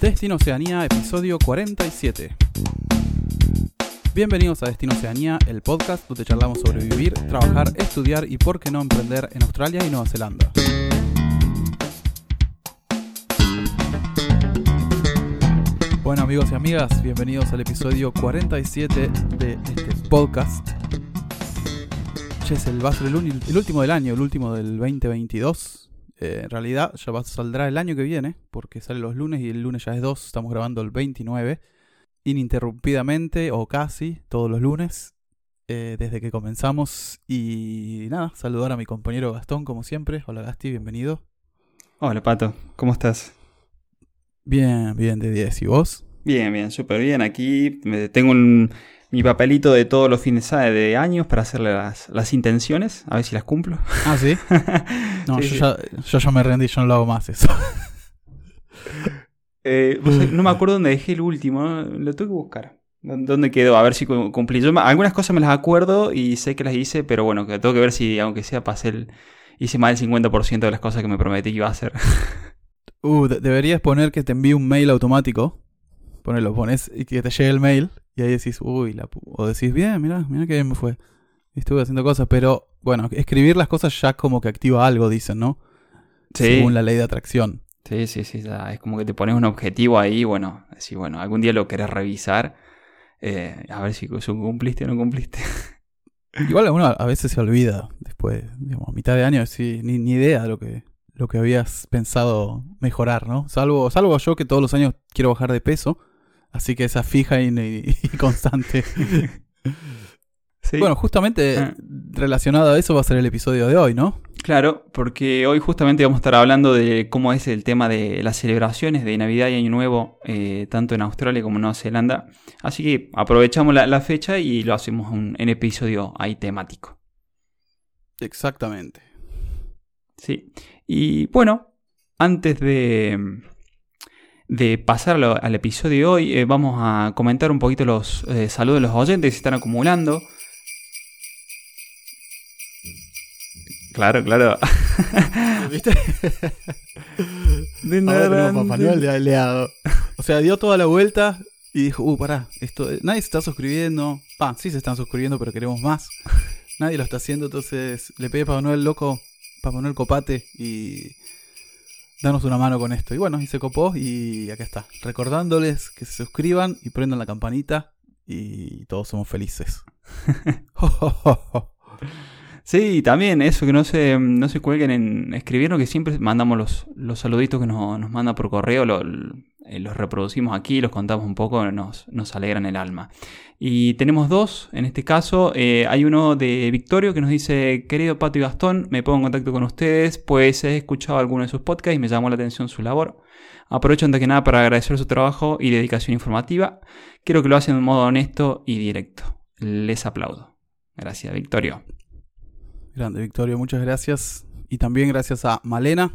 Destino Oceanía, episodio 47. Bienvenidos a Destino Oceanía, el podcast donde charlamos sobre vivir, trabajar, estudiar y por qué no emprender en Australia y Nueva Zelanda. Bueno amigos y amigas, bienvenidos al episodio 47 de este podcast. Ya es el, va a el último del año, el último del 2022. Eh, en realidad ya va, saldrá el año que viene, porque sale los lunes y el lunes ya es 2, estamos grabando el 29, ininterrumpidamente o casi todos los lunes, eh, desde que comenzamos. Y nada, saludar a mi compañero Gastón como siempre. Hola Gasti, bienvenido. Hola Pato, ¿cómo estás? Bien, bien de 10. ¿Y vos? Bien, bien, súper bien. Aquí me- tengo un- mi papelito de todos los fines de años para hacerle las, las intenciones, a ver si las cumplo. Ah, sí. No, Sí, yo, sí. Ya, yo ya me rendí, yo no lo hago más eso. Eh, no me acuerdo dónde dejé el último, lo tengo que buscar. ¿Dó- ¿Dónde quedó? A ver si cu- cumplí. Yo algunas cosas me las acuerdo y sé que las hice, pero bueno, que tengo que ver si, aunque sea, pasé el, hice más del 50% de las cosas que me prometí que iba a hacer. Uh, de- deberías poner que te envíe un mail automático. Ponelo, pones y que te llegue el mail. Y ahí decís, uy, la pu-". o decís, bien, mira, mira que bien me fue. Estuve haciendo cosas, pero bueno, escribir las cosas ya como que activa algo, dicen, ¿no? Según la ley de atracción. Sí, sí, sí, ya, es como que te pones un objetivo ahí, bueno, decís, bueno, algún día lo querés revisar, eh, a ver si si cumpliste o no cumpliste. Igual uno a veces se olvida después, digamos, a mitad de año, sí, ni, ni idea de lo que, lo que habías pensado mejorar, ¿no? Salvo, salvo yo que todos los años quiero bajar de peso, así que esa fija y, y- y constante. Sí, Bueno, justamente Ah. relacionado a eso va a ser el episodio de hoy, ¿no? claro, porque hoy justamente vamos a estar hablando de cómo es el tema de las celebraciones de Navidad y Año Nuevo, eh, tanto en Australia como en Nueva Zelanda. Así que aprovechamos la, la fecha y lo hacemos un, en episodio ahí temático. Exactamente. Sí. Y bueno, antes de, de pasar al episodio de hoy, eh, vamos a comentar un poquito los eh, saludos de los oyentes que se están acumulando. Claro, claro. ¿Viste? Ahora tenemos Papá Noel de aliado. O sea, dio toda la vuelta y dijo, uh, pará, esto, eh, nadie se está suscribiendo. Pa, sí se están suscribiendo, pero queremos más. Nadie lo está haciendo, entonces le pedí a Papá Noel loco, Papá Noel copate y danos una mano con esto. Y bueno, y se copó y acá está. Recordándoles que se suscriban y prendan la campanita y todos somos felices. Sí, también eso, que no se, no se cuelguen en escribirnos, que siempre mandamos los, los saluditos que nos, nos manda por correo, lo- eh, los reproducimos aquí, los contamos un poco, nos, nos alegran el alma. Y tenemos dos, en este caso, eh, hay uno de Victorio que nos dice, querido Pato y Gastón, me pongo en contacto con ustedes, pues he escuchado alguno de sus podcasts y me llamó la atención su labor. Aprovecho antes que nada para agradecer su trabajo y dedicación informativa. Creo que lo hacen de un modo honesto y directo. Les aplaudo. Gracias, Victorio. Grande, Victorio, muchas gracias. Y también gracias a Malena,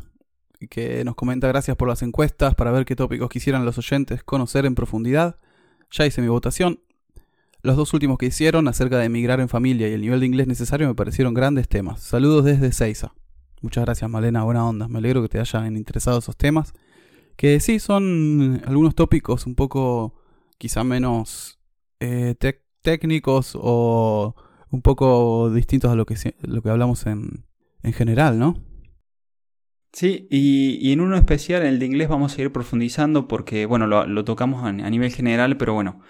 que nos comenta gracias por las encuestas para ver qué tópicos quisieran los oyentes conocer en profundidad. Ya hice mi votación. Los dos últimos que hicieron acerca de emigrar en familia y el nivel de inglés necesario me parecieron grandes temas. Saludos desde Seiza. Muchas gracias Malena, buena onda. Me alegro que te hayan interesado esos temas. Que sí, son algunos tópicos un poco quizá menos eh, técnicos o un poco distintos a lo que, lo que hablamos en, en general, ¿no? Sí, y, en uno especial, el de inglés, vamos a ir profundizando porque, bueno, lo, tocamos a, nivel general, pero bueno,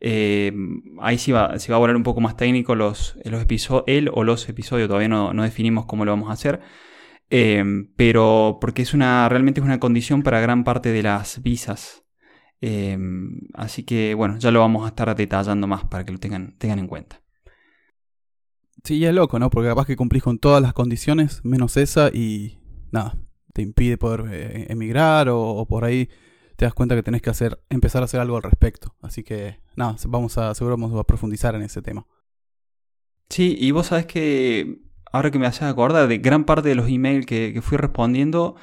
eh, ahí sí va, va a volver un poco más técnico los, los episodios, él o los episodios, todavía no, no definimos cómo lo vamos a hacer, eh, pero porque es una, realmente es una condición para gran parte de las visas. Eh, así que, bueno, ya lo vamos a estar detallando más para que lo tengan, tengan en cuenta. Sí, y es loco, ¿no? Porque capaz que cumplís con todas las condiciones, menos esa, y nada, te impide poder eh, emigrar o, por ahí te das cuenta que tenés que hacer, empezar a hacer algo al respecto. Así que nada, vamos a, seguro vamos a profundizar en ese tema. Sí, y vos sabés que ahora que me haces acordar de gran parte de los emails que, que fui respondiendo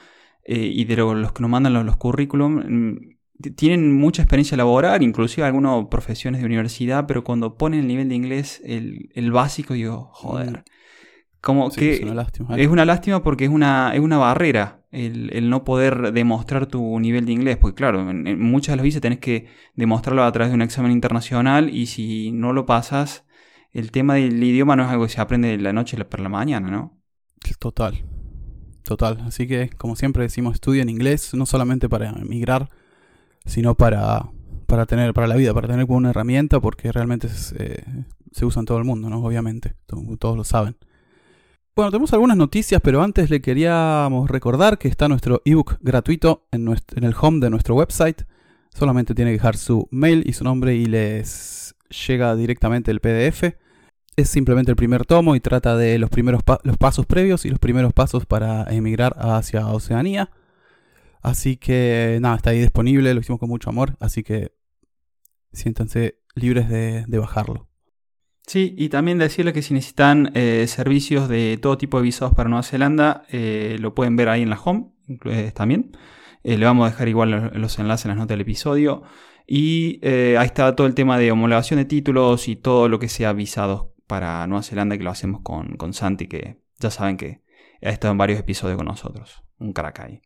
eh, y de lo- los que nos mandan los, los currículum, mm, tienen mucha experiencia laboral, inclusive algunos profesiones de universidad, pero cuando ponen el nivel de inglés, el, el básico, digo, joder. Como Sí, que es una lástima. es una lástima porque es una, es una barrera el, no poder demostrar tu nivel de inglés, porque claro, en, muchas de las visas tenés que demostrarlo a través de un examen internacional y si no lo pasas, el tema del idioma no es algo que se aprende de la noche para la mañana, ¿no? Total, total. Así que, como siempre decimos, en inglés, no solamente para emigrar, sino para, para tener, para la vida, para tener como una herramienta, porque realmente eh, se usa en todo el mundo, ¿no? Obviamente, todos lo saben. Bueno, tenemos algunas noticias, pero antes le queríamos recordar que está nuestro ebook gratuito en, en el home de nuestro website. Solamente tiene que dejar su mail y su nombre y les llega directamente el PDF. Es simplemente el primer tomo y trata de los primeros los pasos previos y los primeros pasos para emigrar hacia Oceanía. Así que nada, está ahí disponible, lo hicimos con mucho amor, así que siéntanse libres de bajarlo. Sí, y también decirles que si necesitan eh, servicios de todo tipo de visados para Nueva Zelanda, eh, lo pueden ver ahí en la home también. Eh, le vamos a dejar igual los enlaces en las notas del episodio. Y ahí está todo el tema de homologación de títulos y todo lo que sea visados para Nueva Zelanda, que lo hacemos con, con Santi, que ya saben que ha estado en varios episodios con nosotros. Un crack ahí.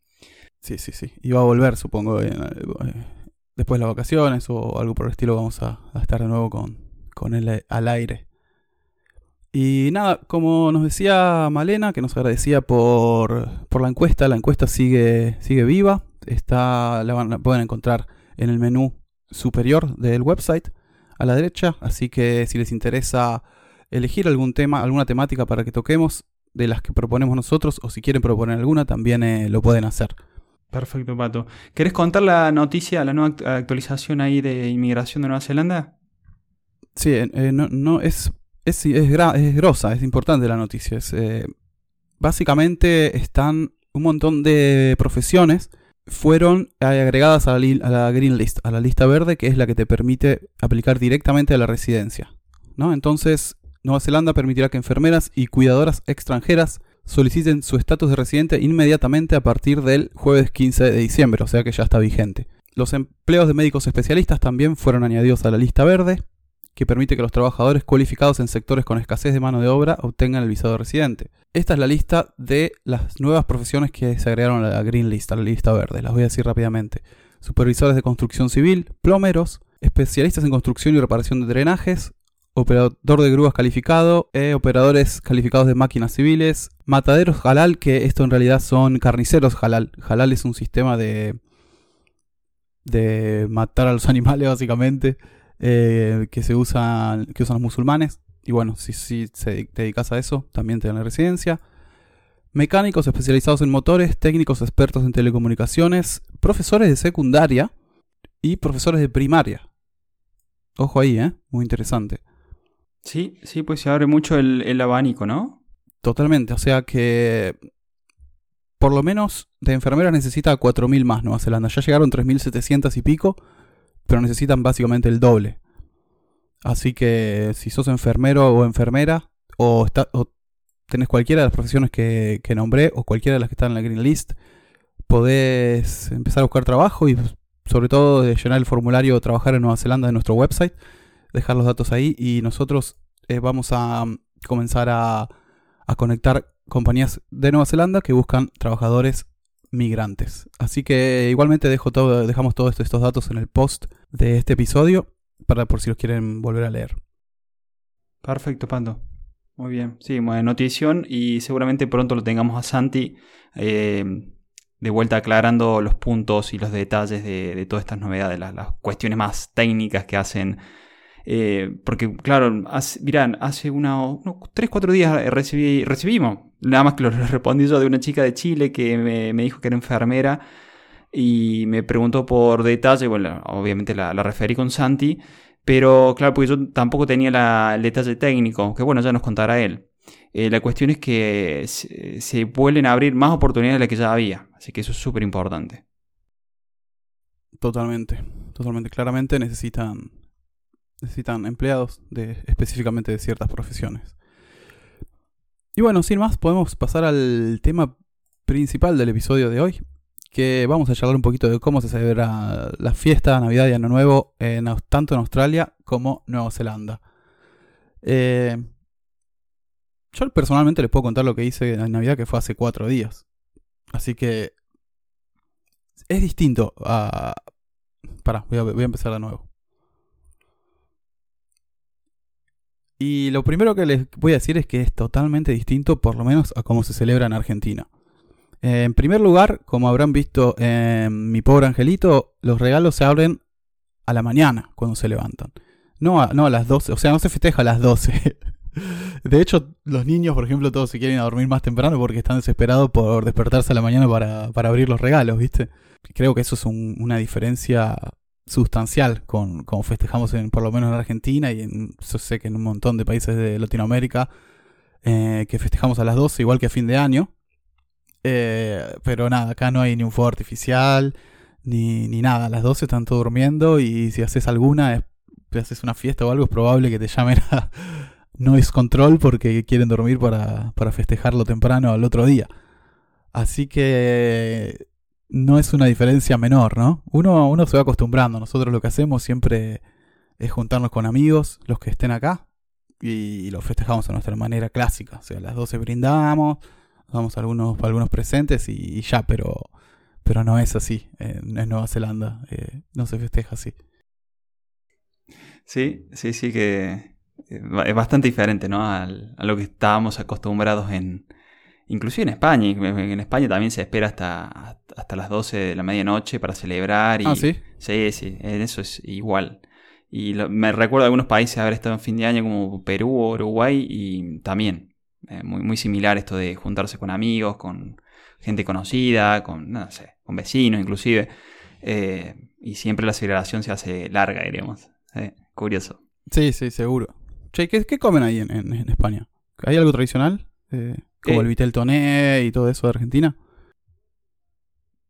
Sí, sí, sí. Y va a volver, supongo, después de las vacaciones o algo por el estilo. Vamos a estar de nuevo con, con él al aire. Y nada, como nos decía Malena, que nos agradecía por, la encuesta, la encuesta sigue, sigue viva. Está, la, van, pueden encontrar en el menú superior del website a la derecha. Así que si les interesa elegir algún tema, alguna temática para que toquemos de las que proponemos nosotros, o si quieren proponer alguna, también eh, lo pueden hacer. Perfecto, Pato. ¿Querés contar la noticia, la nueva actualización ahí de inmigración de Nueva Zelanda? Sí, eh, eh, no, no es, es, es, es, grosa, es importante la noticia. Eh, básicamente están un montón de profesiones fueron agregadas a la, a la, Green List, a la lista verde, que es la que te permite aplicar directamente a la residencia. ¿no? Entonces, Nueva Zelanda permitirá que enfermeras y cuidadoras extranjeras soliciten su estatus de residente inmediatamente a partir del jueves 15 de diciembre, o sea que ya está vigente. Los empleos de médicos especialistas también fueron añadidos a la lista verde que permite que los trabajadores cualificados en sectores con escasez de mano de obra obtengan el visado residente. Esta es la lista de las nuevas profesiones que se agregaron a la Green List, a la lista verde. Las voy a decir rápidamente. Supervisores de construcción civil, plomeros, especialistas en construcción y reparación de drenajes, operador de grúas calificado, eh, operadores calificados de máquinas civiles, mataderos halal, que esto en realidad son carniceros halal. Halal es un sistema de de matar a los animales básicamente. Eh, que se usan, que usan los musulmanes. Y bueno, si, si te dedicas a eso, también te dan la residencia. Mecánicos especializados en motores, técnicos expertos en telecomunicaciones, profesores de secundaria y profesores de primaria. Ojo ahí, ¿eh? Muy interesante. Sí, sí, pues se abre mucho el, el abanico, ¿no? Totalmente, o sea que por lo menos de enfermeras necesita 4.000 más Nueva Zelanda. Ya llegaron 3.700 y pico pero necesitan básicamente el doble. Así que si sos enfermero o enfermera, o, tenés cualquiera de las profesiones que, nombré, o cualquiera de las que están en la Green List, podés empezar a buscar trabajo y sobre todo llenar el formulario Trabajar en Nueva Zelanda de nuestro website, dejar los datos ahí y nosotros eh, vamos a mm, comenzar a, a conectar compañías de Nueva Zelanda que buscan trabajadores migrantes. Así que igualmente dejamos todos estos datos en el post de este episodio para por si los quieren volver a leer. Perfecto, Pando. Muy bien. Sí, buena notición y seguramente pronto lo tengamos a Santi eh, de vuelta aclarando los puntos y los detalles de, todas estas novedades, las, cuestiones más técnicas que hacen. Eh, porque, claro, hace, hace unos 3-4 días recibí, recibimos, nada más que lo respondí yo de una chica de Chile que me, me dijo que era enfermera y me preguntó por detalle, bueno, obviamente la, referí con Santi, pero claro, porque yo tampoco tenía el detalle técnico, que bueno, ya nos contará él. Eh, la cuestión es que se, vuelven a abrir más oportunidades de las que ya había, así que eso es súper importante. Totalmente, totalmente. Claramente necesitan, necesitan empleados específicamente de ciertas profesiones. Y bueno, sin más, podemos pasar al tema principal del episodio de hoy, que vamos a charlar un poquito de cómo se celebra la fiesta, Navidad y Año Nuevo, tanto en Australia como Nueva Zelanda. Eh, yo personalmente les puedo contar lo que hice en Navidad, que fue hace cuatro días. Así que es distinto a... Pará, voy a empezar de nuevo. Y lo primero que les voy a decir es que es totalmente distinto, por lo menos a cómo se celebra en Argentina. Eh, en primer lugar, como habrán visto en Mi Pobre Angelito, los regalos se abren a la mañana cuando se levantan. No a, no a las 12, o sea, no se festeja a las 12. De hecho, los niños, por ejemplo, todos se quieren dormir más temprano porque están desesperados por despertarse a la mañana para, para abrir los regalos, ¿viste? Creo que eso es un, una diferencia sustancial con como festejamos en, por lo menos en Argentina y en, yo sé que en un montón de países de Latinoamérica eh, que festejamos a las 12 igual que a fin de año. Eh, pero nada, acá no hay ni un fuego artificial, ni, ni nada. A las 12 están todos durmiendo y si haces alguna, si haces una fiesta o algo, es probable que te llamen a noise control porque quieren dormir para, para festejarlo temprano al otro día. Así que no es una diferencia menor, ¿no? Uno, uno se va acostumbrando. Nosotros lo que hacemos siempre es juntarnos con amigos, los que estén acá, y lo festejamos a nuestra manera clásica. O sea, a las 12 brindamos, damos algunos, algunos presentes y, ya, pero, pero no es así. En, Nueva Zelanda eh, no se festeja así. Sí, sí, sí que eh, es bastante diferente, ¿no? a lo que estábamos acostumbrados en, Inclusive en España, en España también se espera hasta, hasta las 12 de la medianoche para celebrar. Y, ah, sí. Sí, sí, en eso es igual. Y me recuerdo algunos países haber estado en fin de año como Perú o Uruguay y también eh, muy, muy similar esto de juntarse con amigos, con gente conocida, con, no sé, con vecinos inclusive. Eh, y siempre la celebración se hace larga, diríamos. Eh, curioso. Sí, sí, seguro. Che, ¿qué, qué comen ahí en, en, España? ¿Hay algo tradicional? Eh... Como el eh, Vitel Toné y todo eso de Argentina.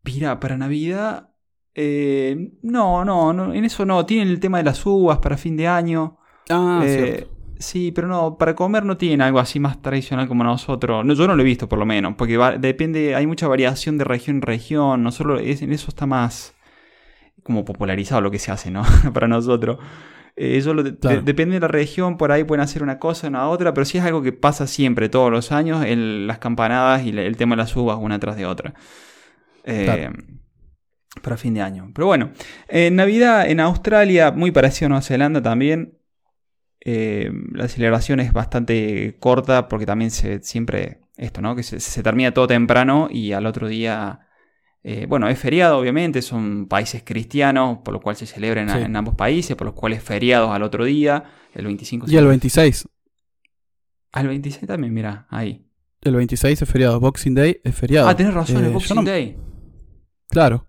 Mira, para Navidad. Eh, no, no, no, en eso no. Tienen el tema de las uvas para fin de año. Ah, eh, Sí, pero no, para comer no tienen algo así más tradicional como nosotros. No, yo no lo he visto por lo menos, porque depende, hay mucha variación de región en región. Nosotros en eso está más como popularizado lo que se hace, ¿no? para nosotros. Eh, eso depende de la región, por ahí pueden hacer una cosa, una otra, pero sí es algo que pasa siempre, todos los años, las campanadas y el tema de las uvas una tras de otra. Eh, para fin de año. Pero bueno, en Navidad en Australia, muy parecido a Nueva Zelanda también. Eh, la celebración es bastante corta porque también se, siempre esto, ¿no? Que se termina todo temprano y al otro día eh, bueno, es feriado, obviamente, son países cristianos, por lo cual se celebran en, ambos países, por los cuales es feriado al otro día, el 25. Y el 26. Al 26 también, mira, ahí. El 26 es feriado, Boxing Day es feriado. Ah, tenés razón, es eh, Boxing Day. Claro.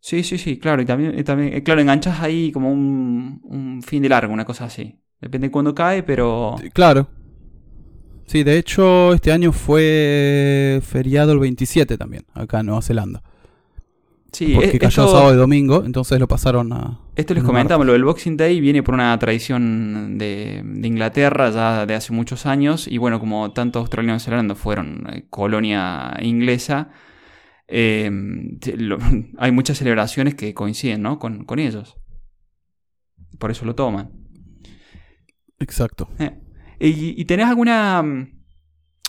Sí, sí, sí, claro, y también, también eh, claro, enganchas ahí como un, un fin de largo, una cosa así. Depende de cuándo cae, pero... Claro. Sí, de hecho, este año fue feriado el 27 también, acá en Nueva Zelanda. Sí, porque cayó sábado y domingo, entonces lo pasaron a. Esto les comentamos, lo del Boxing Day viene por una tradición de, Inglaterra ya de hace muchos años. Y bueno, como tanto Australia y Zelanda fueron eh, colonia inglesa, eh, hay muchas celebraciones que coinciden ¿no? con, ellos. Por eso lo toman. Exacto. Eh, ¿Y, ¿Y tenés alguna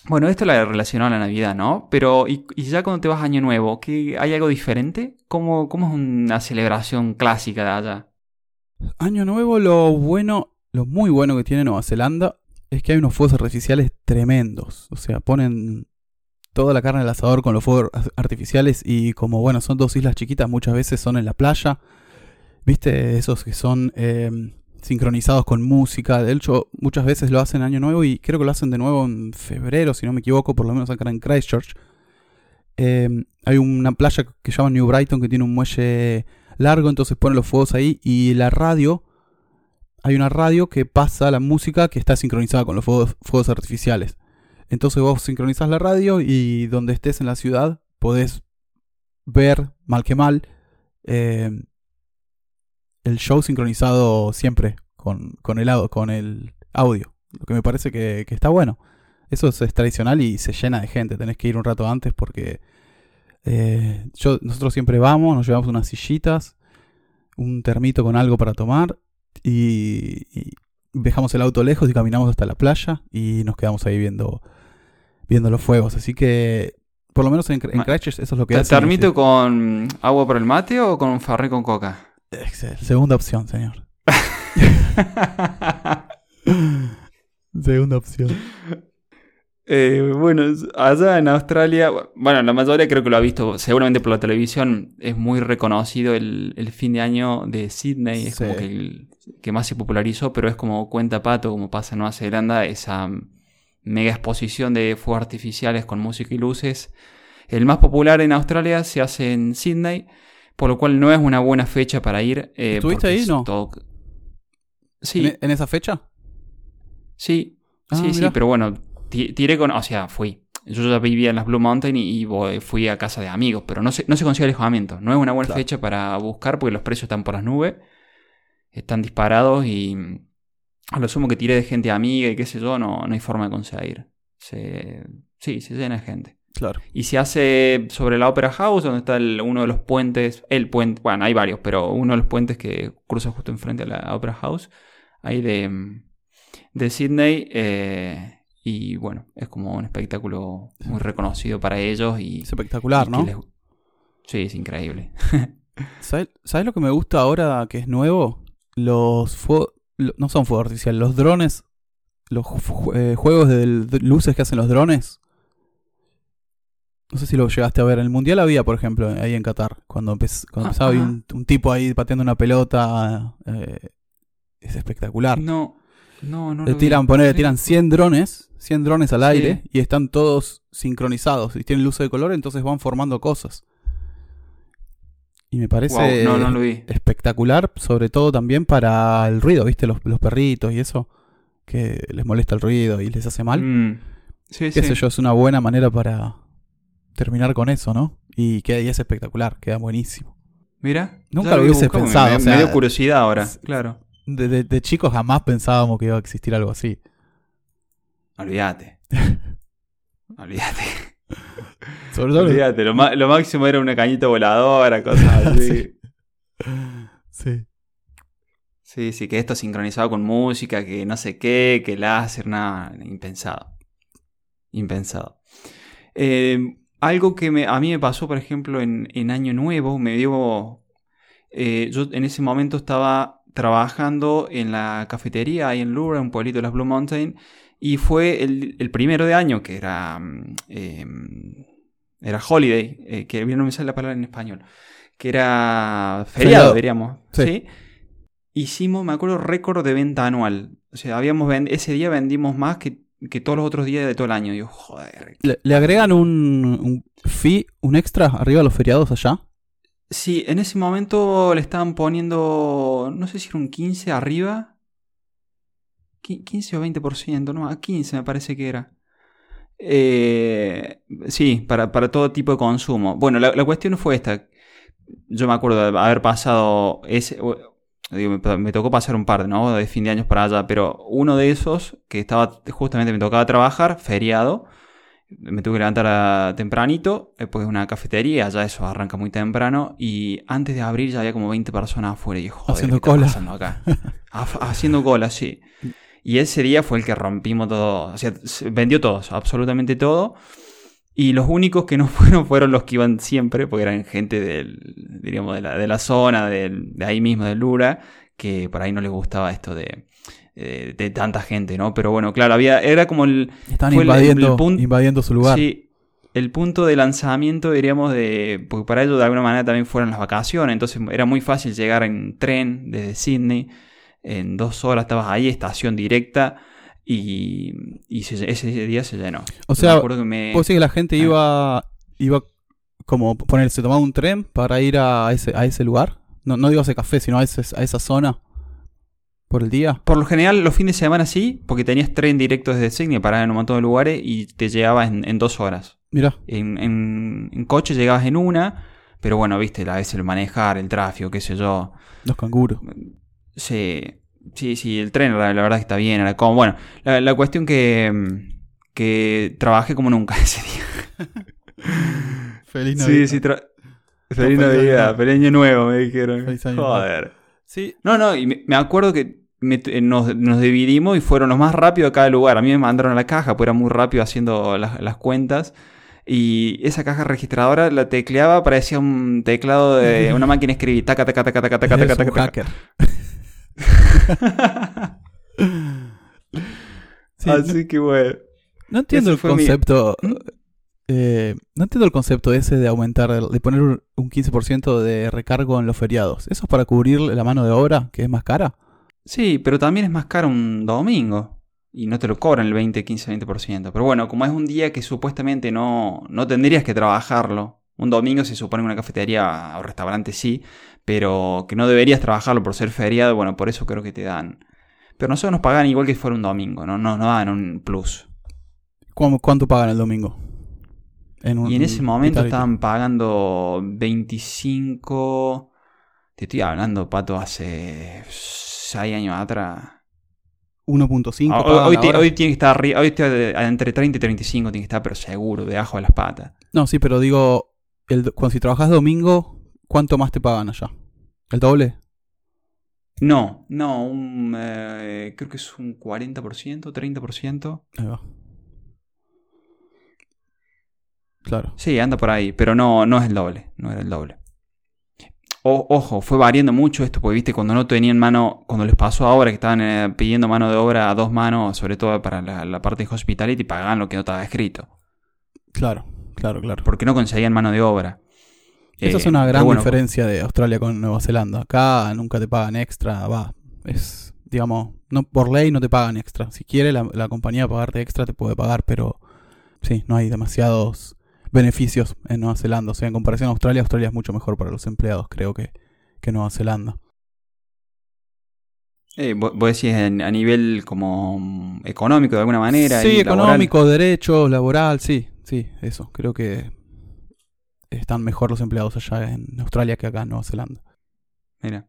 bueno, esto lo relacionado a la Navidad, ¿no? Pero, ¿y, ya cuando te vas a Año Nuevo, ¿qué, ¿hay algo diferente? ¿Cómo, ¿Cómo es una celebración clásica de allá? Año Nuevo, lo bueno, lo muy bueno que tiene Nueva Zelanda es que hay unos fuegos artificiales tremendos. O sea, ponen toda la carne al asador con los fuegos artificiales y como, bueno, son dos islas chiquitas, muchas veces son en la playa. ¿Viste? Esos que son... Eh, sincronizados con música. De hecho, muchas veces lo hacen Año Nuevo y creo que lo hacen de nuevo en febrero, si no me equivoco, por lo menos acá en Christchurch. Em, hay una playa que se llama New Brighton que tiene un muelle largo, entonces ponen los fuegos ahí y la radio, hay una radio que pasa la música que está sincronizada con los fuegos, artificiales. Entonces vos sincronizás la radio y donde estés en la ciudad podés ver, mal que mal, em, el show sincronizado siempre con, con, el, con el audio. Lo que me parece que, está bueno. Eso es, tradicional y se llena de gente. Tenés que ir un rato antes porque eh, yo, nosotros siempre vamos, nos llevamos unas sillitas, un termito con algo para tomar y, dejamos el auto lejos y caminamos hasta la playa y nos quedamos ahí viendo, viendo los fuegos. Así que Por lo menos en, en Christchurch eso es lo que ¿Te hacen. termito con agua para el mate o con un farré con coca? Segunda opción, señor. Segunda opción. Eh, bueno, allá en Australia, bueno, la mayoría creo que lo ha visto, seguramente por la televisión, es muy reconocido el, el fin de año de Sydney, es Sí. como que el que más se popularizó, pero es como cuenta pato, como pasa en Nueva Zelanda, esa mega exposición de fuegos artificiales con música y luces. El más popular en Australia se hace en Sydney, por lo cual no es una buena fecha para ir. eh, ¿Estuviste porque ahí, no? todo- Sí, ¿En, en esa fecha? Sí, Ah, sí, sí, pero bueno, ti- tiré con, o sea, fui. Yo ya vivía en las Blue Mountain y, y voy- fui a casa de amigos, pero no se, no se consigue alojamiento. No es una buena Claro. fecha para buscar porque los precios están por las nubes, están disparados y a lo sumo que tiré de gente amiga y qué sé yo, no, no hay forma de conseguir. Se, sí, se llena de gente. Claro. Y se hace sobre la Opera House, donde está el- uno de los puentes, el puente, bueno, hay varios, pero uno de los puentes que cruza justo enfrente a la Opera House, ahí de, de Sydney. eh, y bueno, es como un espectáculo muy reconocido para ellos. Y, Es espectacular, y ¿no? les- Sí, es increíble. ¿Sabes, sabes lo que me gusta ahora que es nuevo? Los fuegos... No son fuegos artificiales, los drones... Los eh, juegos de luces que hacen los drones. No sé si lo llegaste a ver. En el Mundial había, por ejemplo, ahí en Qatar. Cuando, empe- cuando Ah, empezaba había un, un tipo ahí pateando una pelota. eh, es espectacular. No, no, no. Le tiran, vi. ponele, Sí. tiran 100 drones, 100 drones al Sí. aire y están todos sincronizados y tienen luces de color, entonces van formando cosas. Y me parece no, no espectacular, sobre todo también para el ruido, ¿viste? Los, los perritos y eso, que les molesta el ruido y les hace mal. Mm. Sí, Qué sí. sé yo, es una buena manera para terminar con eso, ¿no? Y, queda, y es espectacular, queda buenísimo. Mira. Nunca lo a hubiese pensado, Me, o sea, me dio curiosidad ahora, claro. De, de, de chicos jamás pensábamos que iba a existir algo así. Olvídate. Olvídate. Sobre todo... Olvídate, lo, lo máximo era una cañita voladora, cosas así. Sí. sí, sí, que esto sincronizado con música, que no sé qué, que láser, nada, impensado. Impensado. Eh, algo que me- a mí me pasó, por ejemplo, en, en Año Nuevo, me dio... eh, yo en ese momento estaba trabajando en la cafetería ahí en Lura, un pueblito de las Blue Mountain, y fue el, el primero de año, que era... mm, eh, era holiday, eh, que no me sale la palabra en español, que era feriado, Feriado. diríamos. Sí. ¿sí? Hicimos, me acuerdo, récord de venta anual. O sea, habíamos ese día vendimos más que, que todos los otros días de todo el año. Yo, joder. ¿Le, le agregan un, un fee, un extra arriba de los feriados allá? Sí, en ese momento le estaban poniendo, no sé si era un 15 arriba. Qui- 15 o 20%, no, a 15 me parece que era. Eh, sí, para, para todo tipo de consumo. Bueno, la, la cuestión fue esta. Yo me acuerdo de haber pasado ese... digo, me, me tocó pasar un par, ¿no? De fin de años para allá, pero uno de esos, que estaba, justamente me tocaba trabajar, feriado, me tuve que levantar a- tempranito, después una cafetería, ya eso arranca muy temprano, y antes de abrir ya había como 20 personas afuera, y joder, Haciendo ¿qué cola. pasando acá? Haciendo cola, sí. Y ese día fue el que rompimos todo, o sea, se vendió todo, absolutamente todo. Y los únicos que no fueron fueron los que iban siempre, porque eran gente del, diríamos, de la, de la zona, del- de ahí mismo, de Lura, que por ahí no les gustaba esto de, de, de tanta gente, ¿no? Pero bueno, claro, había, era como el, Están el- invadiendo, el pun- invadiendo su lugar. Sí, el punto de lanzamiento, diríamos, de. Porque para ellos de alguna manera también fueron las vacaciones. Entonces era muy fácil llegar en tren desde Sydney. En dos horas estabas ahí, estación directa. Y, y se- ese día se llenó. O sea, me acuerdo que me- ¿Vos decís que la gente Ah. iba, iba como poner, se tomaba un tren para ir a ese, a ese lugar? No, no digo a ese café, sino a, ese- a esa zona por el día. Por lo general, los fines de semana sí, porque tenías tren directo desde Sydney para en un montón de lugares y te llegabas en, en dos horas. Mira, En, en- en coche llegabas en una, pero bueno, viste, a veces el manejar, el tráfico, qué sé yo. los canguros. Sí, sí, sí, el tren la, la verdad que está bien, era como, bueno, la, la cuestión que, mm, que trabajé como nunca ese día. Feliz Sí, sí, tra- feliz Navidad, nuevo. feliz año nuevo, me dijeron. Feliz año nuevo. Joder. Sí, No, no, y me, me acuerdo que me- eh, nos, nos dividimos y fueron los más rápidos a cada lugar. A mí me mandaron a la caja, pues era muy rápido haciendo las, las cuentas. Y esa caja registradora la tecleaba, parecía un teclado de una máquina escribir. Taca, taca, taca, taca, taca, taca, taca, hacker. Sí, Así que bueno. No entiendo el mi- concepto. ¿Mm? eh, no entiendo el concepto ese de aumentar, de poner un un 15% de recargo en los feriados. ¿Eso es para cubrir la mano de obra, que es más cara? Sí, pero también es más caro un domingo. Y no te lo cobran el 20, 15, 20%. Pero bueno, como es un día que supuestamente no, no tendrías que trabajarlo. Un domingo se supone una cafetería o restaurante sí, pero que no deberías trabajarlo por ser feriado, bueno, por eso creo que te dan. Pero nosotros nos pagan igual que si fuera un domingo, no, no, no dan un plus. ¿Cuánto, pagan el domingo? un Y en ese momento estaban pagando 25... Te estoy hablando, Pato, hace 6 años atrás. 1.5 Ah, hoy, tiene que estar arriba, hoy entre 30 y 35 tiene que estar, pero seguro, debajo de las patas. No, sí, pero digo, el, cuando si trabajas domingo, ¿cuánto más te pagan allá? ¿El doble? No, no, un, eh, creo que es un 40%, 30%. Ahí va. Claro. Sí, anda por ahí, pero no, no es el doble, no era el doble. O- ojo, fue variando mucho esto, porque viste, cuando no tenían mano, cuando les pasó ahora que estaban eh, pidiendo mano de obra a dos manos, sobre todo para la, la parte de hospitality, pagaban lo que no estaba escrito, Claro, claro, claro. porque no conseguían mano de obra. Esa Eh, es una pero gran bueno, diferencia de Australia con Nueva Zelanda. Acá nunca te pagan extra, va. Es, digamos, no por ley no te pagan extra. Si quiere la, la compañía pagarte extra, te puede pagar, pero sí, no hay demasiados beneficios en Nueva Zelanda. O sea, en comparación a Australia, Australia es mucho mejor para los empleados, creo que, que Nueva Zelanda. Eh, vos vos decís en- a nivel como mm, económico de alguna manera. sí, y laboral. económico, derechos, laboral, sí, sí, eso. Creo que están mejor los empleados allá en Australia que acá en Nueva Zelanda. Mira.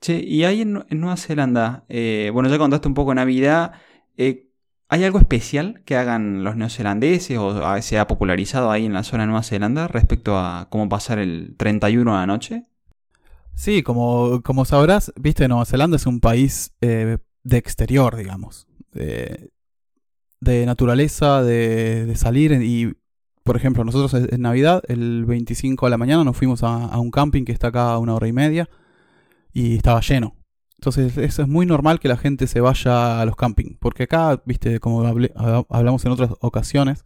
Che, y ahí en, en Nueva Zelanda, eh, bueno, ya contaste un poco Navidad. eh, ¿Hay algo especial que hagan los neozelandeses o a- se ha popularizado ahí en la zona de Nueva Zelanda respecto a cómo pasar el 31 a la noche? Sí, como, como sabrás, viste, Nueva Zelanda es un país eh, de exterior, digamos. De, de naturaleza, de, salir. Y, por ejemplo, nosotros en Navidad, el 25 de la mañana, nos fuimos a, un camping que está acá a una hora y media y estaba lleno. Entonces, eso es muy normal que la gente se vaya a los campings. Porque acá, viste, como hablamos en otras ocasiones,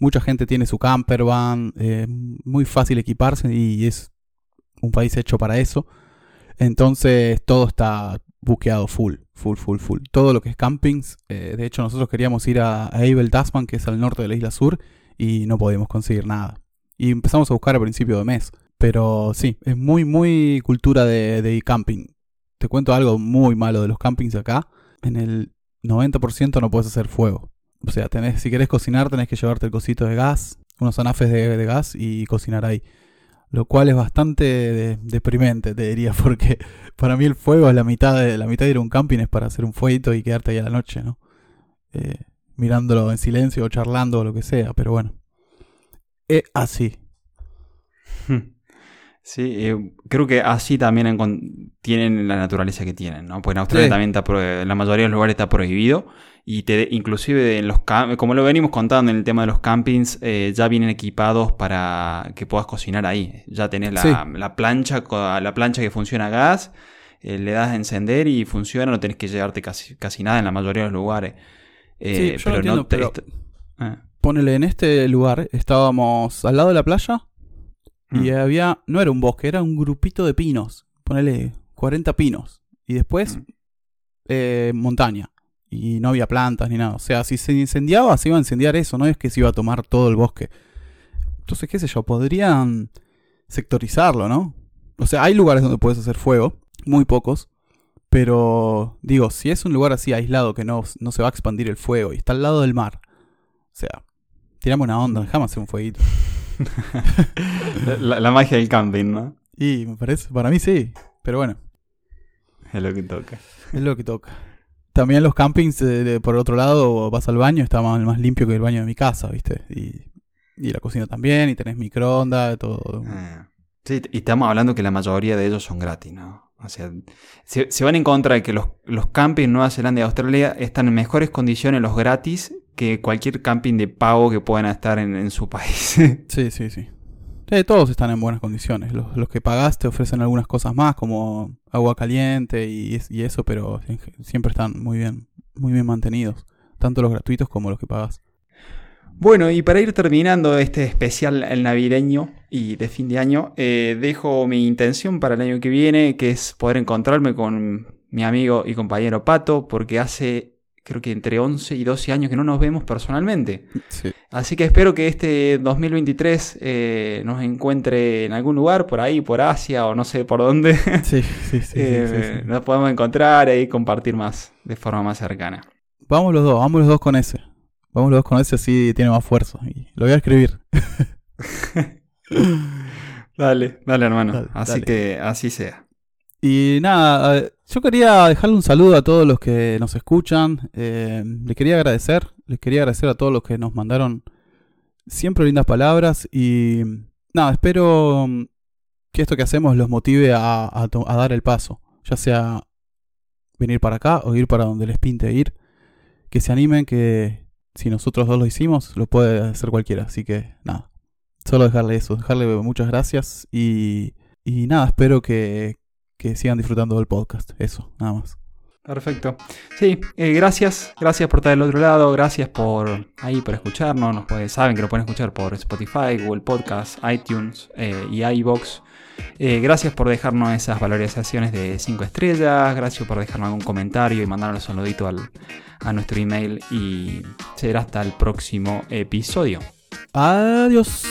mucha gente tiene su camper van, eh, muy fácil equiparse y es un país hecho para eso. Entonces todo está buqueado full, full, full, full. Todo lo que es campings. eh, de hecho, nosotros queríamos ir a, a Abel Tasman, que es al norte de la isla sur, y no podíamos conseguir nada. Y empezamos a buscar a principio de mes. Pero sí, es muy, muy cultura de, de camping. Te cuento algo muy malo de los campings acá. En el 90% no puedes hacer fuego. O sea, tenés, si querés cocinar, tenés que llevarte el cosito de gas, unos anafes de, de gas y cocinar ahí. Lo cual es bastante de- deprimente, te diría, porque para mí el fuego es la mitad de la mitad de ir a un camping es para hacer un fueguito y quedarte ahí a la noche, ¿no? Eh, mirándolo en silencio o charlando o lo que sea, pero bueno. Es así. Sí, eh, creo que así también tienen la naturaleza que tienen, ¿no? Porque en Australia Sí. también está en la mayoría de los lugares está prohibido y te, inclusive en los como lo venimos contando en el tema de los campings, eh, ya vienen equipados para que puedas cocinar ahí. Ya tenés la, Sí. la plancha, la plancha que funciona a gas, eh, le das a encender y funciona, no tenés que llevarte casi, casi nada en la mayoría de los lugares. Eh, Sí, yo lo entiendo, te- pero- ah, Ponele, en este lugar estábamos al lado de la playa y mm, había, no era un bosque, era un grupito de pinos. Ponele 40 pinos. Y después Mm. eh, montaña. Y no había plantas ni nada. O sea, si se incendiaba, se iba a incendiar eso, no es que se iba a tomar todo el bosque. Entonces, qué sé yo, podrían sectorizarlo, ¿no? O sea, hay lugares donde puedes hacer fuego, muy pocos. Pero, digo, si es un lugar así aislado que no, no se va a expandir el fuego y está al lado del mar. O sea, tirame una onda, déjame hacer un fueguito. la, la magia del camping, ¿no? Y me parece, para mí sí. Pero bueno, Es lo que toca. es lo que toca. También los campings, eh, por otro lado, vas al baño, está más, más limpio que el baño de mi casa, ¿viste? Y, y la cocina también, y tenés microondas, todo. Ah. Sí, y estamos hablando que la mayoría de ellos son gratis, ¿no? O sea, se, se van en contra de que los, los campings en Nueva Zelanda y Australia están en mejores condiciones los gratis que cualquier camping de pago que puedan estar en, su país. sí, sí, sí. Todos están en buenas condiciones. Los, que pagaste ofrecen algunas cosas más, como agua caliente y, eso, pero siempre están muy bien, muy bien mantenidos. Tanto los gratuitos como los que pagas. Bueno, y para ir terminando este especial navideño y de fin de año, eh, dejo mi intención para el año que viene, que es poder encontrarme con mi amigo y compañero Pato, porque hace creo que entre 11 y 12 años que no nos vemos personalmente. Así que espero que este 2023 eh, nos encuentre en algún lugar, por ahí, por Asia o no sé por dónde. Sí, sí, sí, eh, Nos podemos encontrar y compartir más de forma más cercana. Vamos los dos, vamos los dos con ese. Vamos los dos con ese así tiene más fuerza. Y lo voy a escribir. dale, dale hermano. así que así sea. Y nada, yo quería dejarle un saludo a todos los que nos escuchan. Eh, les quería agradecer, les quería agradecer a todos los que nos mandaron siempre lindas palabras. Y nada, espero que esto que hacemos los motive a, dar el paso. Ya sea venir para acá o ir para donde les pinte ir. Que se animen, que si nosotros dos lo hicimos, lo puede hacer cualquiera. Así que nada, solo dejarle eso, dejarle muchas gracias y nada, espero que, que sigan disfrutando del podcast. Eso, nada más. Perfecto. Sí, eh, gracias. Gracias por estar del otro lado. Gracias por ahí por escucharnos. Nos puede, saben que lo pueden escuchar por Spotify, Google Podcast, iTunes eh, y iBox. Eh, gracias por dejarnos esas valorizaciones de 5 estrellas. Gracias por dejarnos algún comentario y mandarnos un saludito al, a nuestro email. Y será hasta el próximo episodio. Adiós.